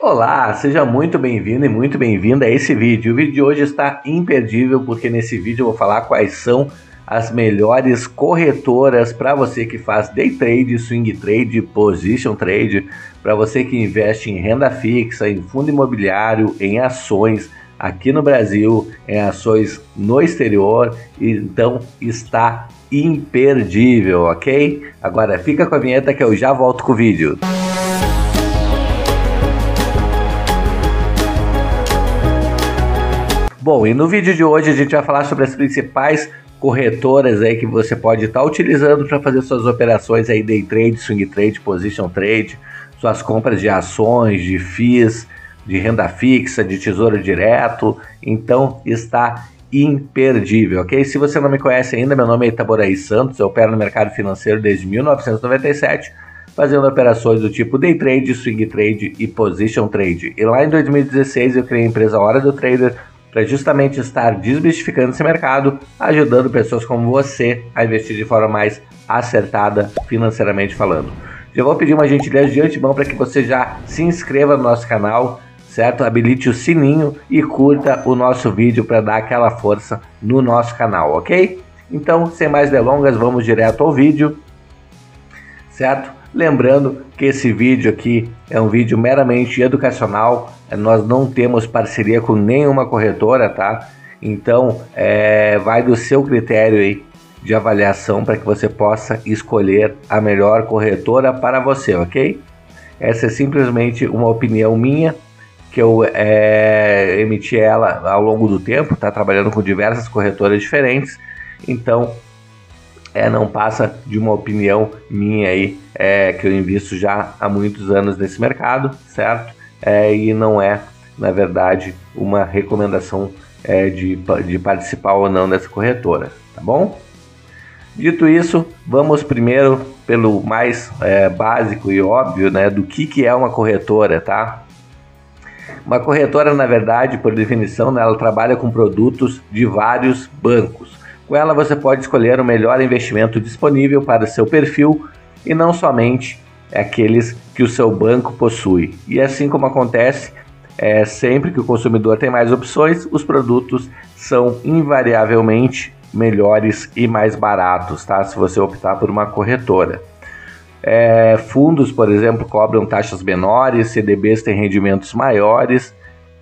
Olá, seja muito bem-vindo e muito bem-vinda a esse vídeo. O vídeo de hoje está imperdível porque nesse vídeo eu vou falar quais são as melhores corretoras para você que faz day trade, swing trade, position trade, para você que investe em renda fixa, em fundo imobiliário, em ações aqui no Brasil, em ações no exterior, então está imperdível, ok? Agora fica com a vinheta que eu já volto com o vídeo. Bom, e no vídeo de hoje a gente vai falar sobre as principais corretoras aí que você pode estar tá utilizando para fazer suas operações aí day trade, swing trade, position trade, suas compras de ações, de FIIs, de renda fixa, de tesouro direto. Então está imperdível, ok? Se você não me conhece ainda, meu nome é Itaboraí Santos, eu opero no mercado financeiro desde 1997, fazendo operações do tipo day trade, swing trade e position trade. E lá em 2016 eu criei a empresa Hora do Trader para justamente estar desmistificando esse mercado, ajudando pessoas como você a investir de forma mais acertada financeiramente falando. Já vou pedir uma gentileza de antemão para que você já se inscreva no nosso canal, certo? Habilite o sininho e curta o nosso vídeo para dar aquela força no nosso canal, ok? Então, sem mais delongas, vamos direto ao vídeo, certo? Lembrando que esse vídeo aqui é um vídeo meramente educacional, nós não temos parceria com nenhuma corretora, tá? Então, é, vai do seu critério aí de avaliação para que você possa escolher a melhor corretora para você, ok? Essa é simplesmente uma opinião minha que eu é, emiti ela ao longo do tempo, tá trabalhando com diversas corretoras diferentes, então é, não passa de uma opinião minha aí, é, que eu invisto já há muitos anos nesse mercado, certo? É, e não é, na verdade, uma recomendação é, de, de participar ou não dessa corretora, tá bom? Dito isso, vamos primeiro pelo mais é, básico e óbvio, né, do que, que é uma corretora, tá? Uma corretora, na verdade, por definição, né, ela trabalha com produtos de vários bancos. Com ela você pode escolher o melhor investimento disponível para o seu perfil e não somente aqueles que o seu banco possui. E assim como acontece, é, sempre que o consumidor tem mais opções, os produtos são invariavelmente melhores e mais baratos, tá? Se você optar por uma corretora. É, fundos, por exemplo, cobram taxas menores, CDBs têm rendimentos maiores.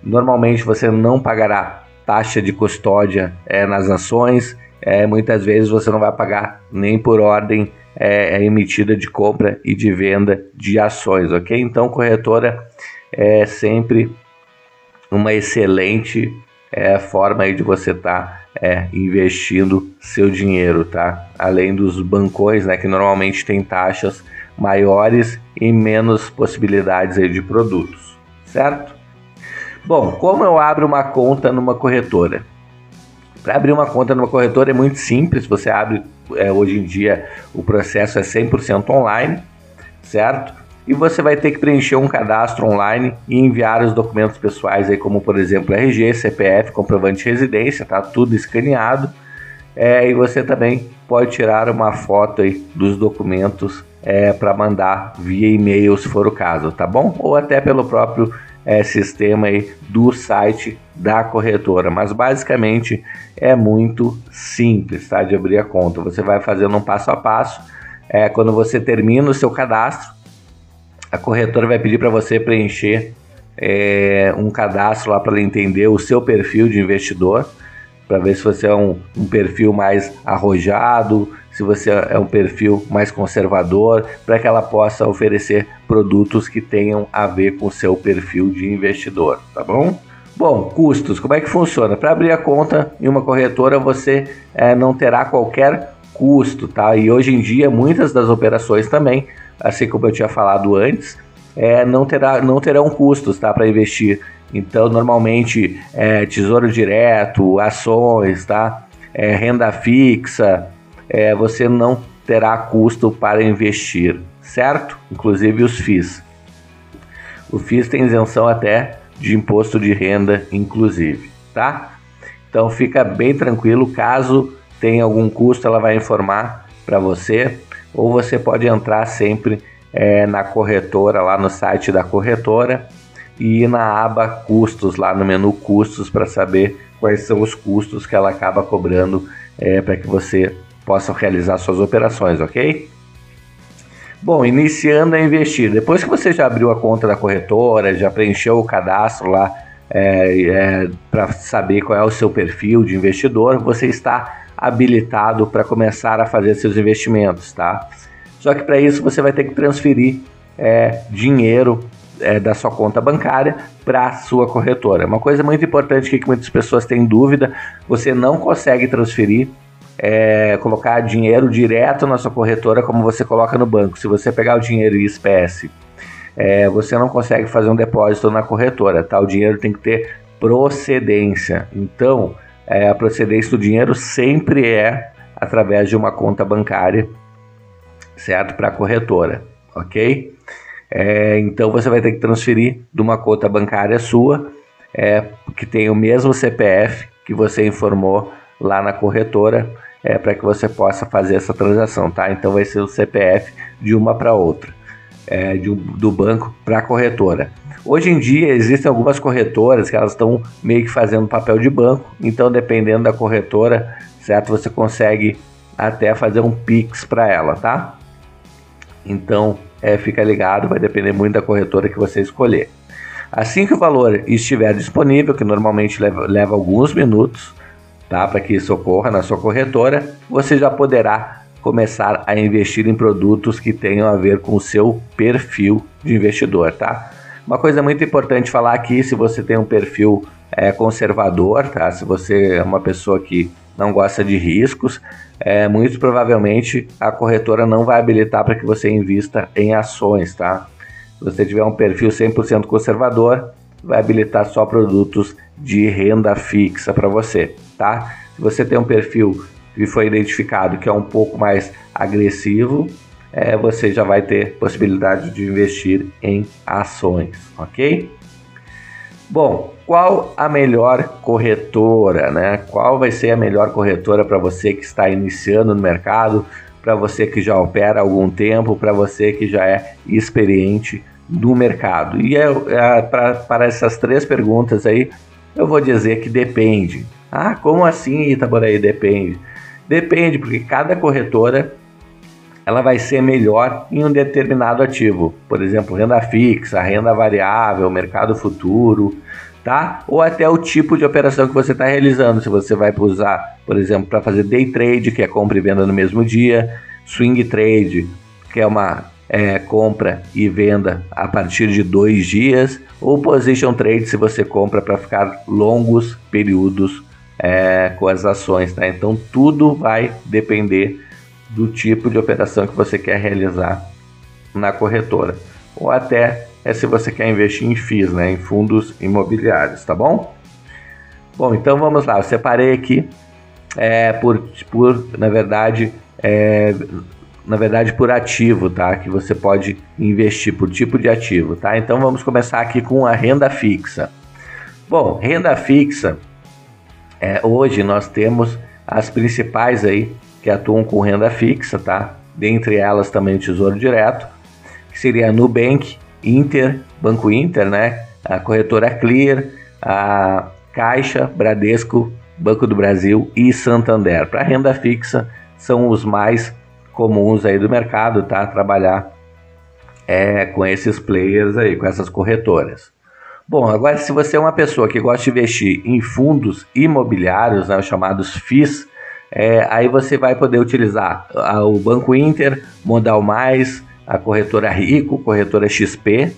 Normalmente você não pagará taxa de custódia é, nas ações é, muitas vezes você não vai pagar nem por ordem é, é, emitida de compra e de venda de ações, ok? Então, corretora é sempre uma excelente é, forma aí de você estar tá, é, investindo seu dinheiro, tá? Além dos bancões, né, que normalmente tem taxas maiores e menos possibilidades aí de produtos, certo? Bom, como eu abro uma conta numa corretora? Para abrir uma conta numa corretora é muito simples, você abre, é, hoje em dia o processo é 100% online, certo? E você vai ter que preencher um cadastro online e enviar os documentos pessoais, aí, como por exemplo RG, CPF, comprovante de residência, tá tudo escaneado. É, e você também pode tirar uma foto aí dos documentos é, para mandar via e-mail se for o caso, tá bom? Ou até pelo próprio é, sistema aí do site da corretora, mas basicamente é muito simples tá, de abrir a conta. Você vai fazendo um passo a passo. É, quando você termina o seu cadastro, a corretora vai pedir para você preencher é, um cadastro lá para ela entender o seu perfil de investidor, para ver se você é um, um perfil mais arrojado, se você é um perfil mais conservador, para que ela possa oferecer produtos que tenham a ver com o seu perfil de investidor, tá bom? Bom, custos, como é que funciona? Para abrir a conta em uma corretora você é, não terá qualquer custo, tá? E hoje em dia muitas das operações também, assim como eu tinha falado antes, é, não, terá, não terão custos tá, para investir. Então, normalmente, é, tesouro direto, ações, tá? É, renda fixa, é, você não terá custo para investir, certo? Inclusive os FIIs. O FIIs tem isenção até de imposto de renda, inclusive, tá? Então fica bem tranquilo, caso tenha algum custo, ela vai informar para você, ou você pode entrar sempre é, na corretora, lá no site da corretora, e ir na aba custos, lá no menu custos, para saber quais são os custos que ela acaba cobrando é, para que você possa realizar suas operações, ok? Bom, iniciando a investir. Depois que você já abriu a conta da corretora, já preencheu o cadastro lá é, é, para saber qual é o seu perfil de investidor, você está habilitado para começar a fazer seus investimentos, tá? Só que para isso você vai ter que transferir é, dinheiro é, da sua conta bancária para a sua corretora. Uma coisa muito importante que muitas pessoas têm dúvida: você não consegue transferir é, colocar dinheiro direto na sua corretora como você coloca no banco. Se você pegar o dinheiro em espécie, é, você não consegue fazer um depósito na corretora, tá? O dinheiro tem que ter procedência. Então, é, a procedência do dinheiro sempre é através de uma conta bancária, certo? Para a corretora, ok? É, então você vai ter que transferir de uma conta bancária sua, é, que tem o mesmo CPF que você informou lá na corretora é, para que você possa fazer essa transação, tá? Então vai ser o CPF de uma para outra, é, de, do banco para a corretora. Hoje em dia existem algumas corretoras que elas estão meio que fazendo papel de banco, então dependendo da corretora, certo? Você consegue até fazer um Pix para ela, tá? Então é, fica ligado, vai depender muito da corretora que você escolher. Assim que o valor estiver disponível, que normalmente leva, leva alguns minutos, tá? Para que isso ocorra na sua corretora, você já poderá começar a investir em produtos que tenham a ver com o seu perfil de investidor, tá? Uma coisa muito importante falar aqui, se você tem um perfil é, conservador, tá? Se você é uma pessoa que não gosta de riscos, é, muito provavelmente a corretora não vai habilitar para que você invista em ações, tá? Se você tiver um perfil 100% conservador, vai habilitar só produtos de renda fixa para você, tá? Se você tem um perfil que foi identificado que é um pouco mais agressivo, é, você já vai ter possibilidade de investir em ações, ok? Bom, qual a melhor corretora, né? Qual vai ser a melhor corretora para você que está iniciando no mercado, para você que já opera há algum tempo, para você que já é experiente do mercado? E é, é para essas três perguntas aí, eu vou dizer que depende. Ah, como assim, Itaboraí? Depende. Depende, porque cada corretora ela vai ser melhor em um determinado ativo. Por exemplo, renda fixa, renda variável, mercado futuro, tá? Ou até o tipo de operação que você está realizando. Se você vai usar, por exemplo, para fazer day trade, que é compra e venda no mesmo dia, swing trade, que é uma é, compra e venda a partir de dois dias, ou position trade se você compra para ficar longos períodos é, com as ações, tá? Então tudo vai depender do tipo de operação que você quer realizar na corretora, ou até é se você quer investir em FIIs, né, em fundos imobiliários, tá bom? Bom, então vamos lá. Eu separei aqui é, por, por, na verdade, é, na verdade por ativo, tá? Que você pode investir por tipo de ativo, tá? Então vamos começar aqui com a renda fixa. Bom, renda fixa, é, hoje nós temos as principais aí que atuam com renda fixa, tá? Dentre elas também o Tesouro Direto, que seria a Nubank, Inter, Banco Inter, né? A corretora Clear, a Caixa, Bradesco, Banco do Brasil e Santander. Para renda fixa são os mais comuns aí do mercado, tá? Trabalhar é, com esses players aí, com essas corretoras. Bom, agora se você é uma pessoa que gosta de investir em fundos imobiliários, né, os chamados FIIs, é, aí você vai poder utilizar o Banco Inter, Modal Mais, a corretora Rico, corretora XP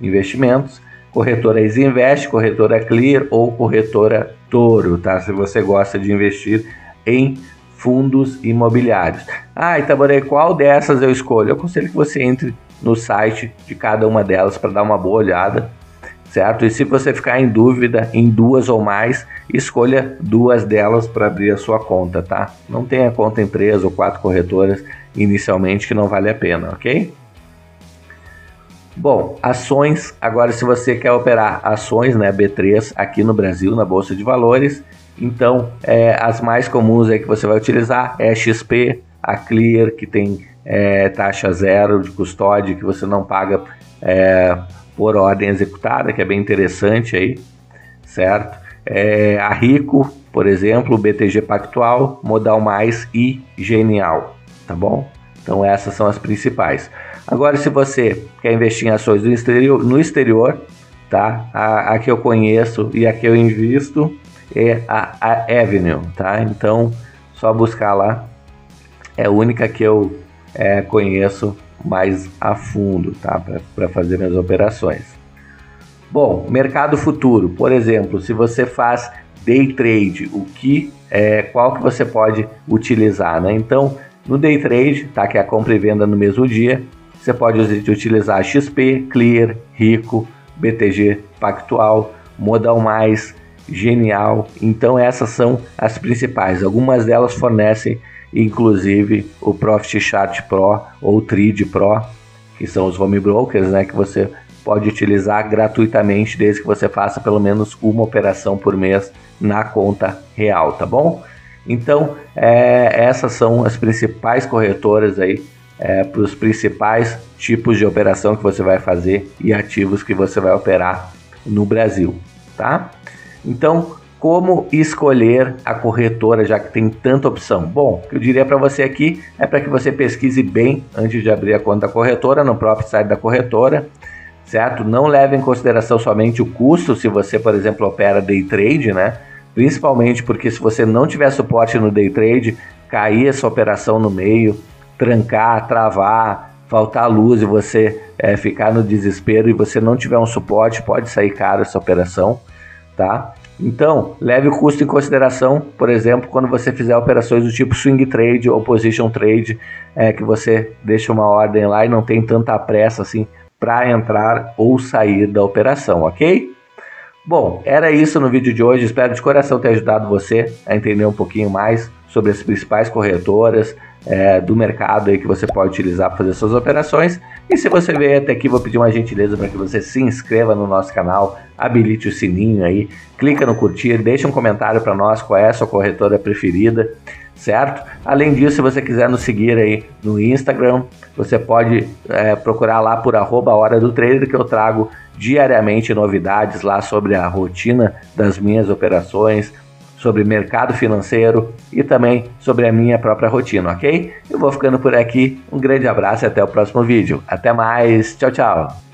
Investimentos, corretora Isinvest, corretora Clear ou corretora Toro, tá? Se você gosta de investir em fundos imobiliários. Ah, Itaborei, qual dessas eu escolho? Eu aconselho que você entre no site de cada uma delas para dar uma boa olhada, certo? E se você ficar em dúvida em duas ou mais, escolha duas delas para abrir a sua conta, tá? Não tenha conta em três ou quatro corretoras inicialmente que não vale a pena, ok? Bom, ações, agora se você quer operar ações, né, B3 aqui no Brasil, na Bolsa de Valores, então, é, as mais comuns aí que você vai utilizar é a XP, a Clear, que tem é, taxa zero de custódia, que você não paga é, por ordem executada, que é bem interessante aí, certo? É, a Rico, por exemplo, BTG Pactual, Modal Mais e Genial, tá bom? Então essas são as principais. Agora, se você quer investir em ações no exterior, no exterior tá? A, a, que eu conheço e a que eu invisto é a, a Avenue, tá? Então, só buscar lá. É a única que eu é, conheço mais a fundo, tá? Para fazer minhas operações. Bom, mercado futuro, por exemplo, se você faz day trade, o que é, qual que você pode utilizar, né? Então, no day trade, tá? Que é a compra e venda no mesmo dia, você pode utilizar XP, Clear, Rico, BTG Pactual, Modal Mais, Genial. Então essas são as principais. Algumas delas fornecem inclusive o Profit Chart Pro ou Trade Pro, que são os home brokers, né, que você pode utilizar gratuitamente desde que você faça pelo menos uma operação por mês na conta real, tá bom? Então, é, essas são as principais corretoras aí é, para os principais tipos de operação que você vai fazer e ativos que você vai operar no Brasil, tá? Então, como escolher a corretora, já que tem tanta opção? Bom, o que eu diria para você aqui é para que você pesquise bem antes de abrir a conta da corretora, no próprio site da corretora, certo? Não leve em consideração somente o custo, se você, por exemplo, opera day trade, né? Principalmente porque se você não tiver suporte no day trade, cair essa operação no meio, trancar, travar, faltar luz e você é, ficar no desespero e você não tiver um suporte, pode sair caro essa operação, tá? Então, leve o custo em consideração, por exemplo, quando você fizer operações do tipo swing trade ou position trade, é, que você deixa uma ordem lá e não tem tanta pressa assim para entrar ou sair da operação, ok? Bom, era isso no vídeo de hoje. Espero de coração ter ajudado você a entender um pouquinho mais sobre as principais corretoras, é, do mercado aí que você pode utilizar para fazer suas operações. E se você veio até aqui, vou pedir uma gentileza para que você se inscreva no nosso canal, habilite o sininho aí, clica no curtir, deixa um comentário para nós qual é a sua corretora preferida, certo? Além disso, se você quiser nos seguir aí no Instagram, você pode é, procurar lá por arroba hora do trader que eu trago diariamente novidades lá sobre a rotina das minhas operações, sobre mercado financeiro e também sobre a minha própria rotina, ok? Eu vou ficando por aqui. Um grande abraço e até o próximo vídeo. Até mais. Tchau, tchau.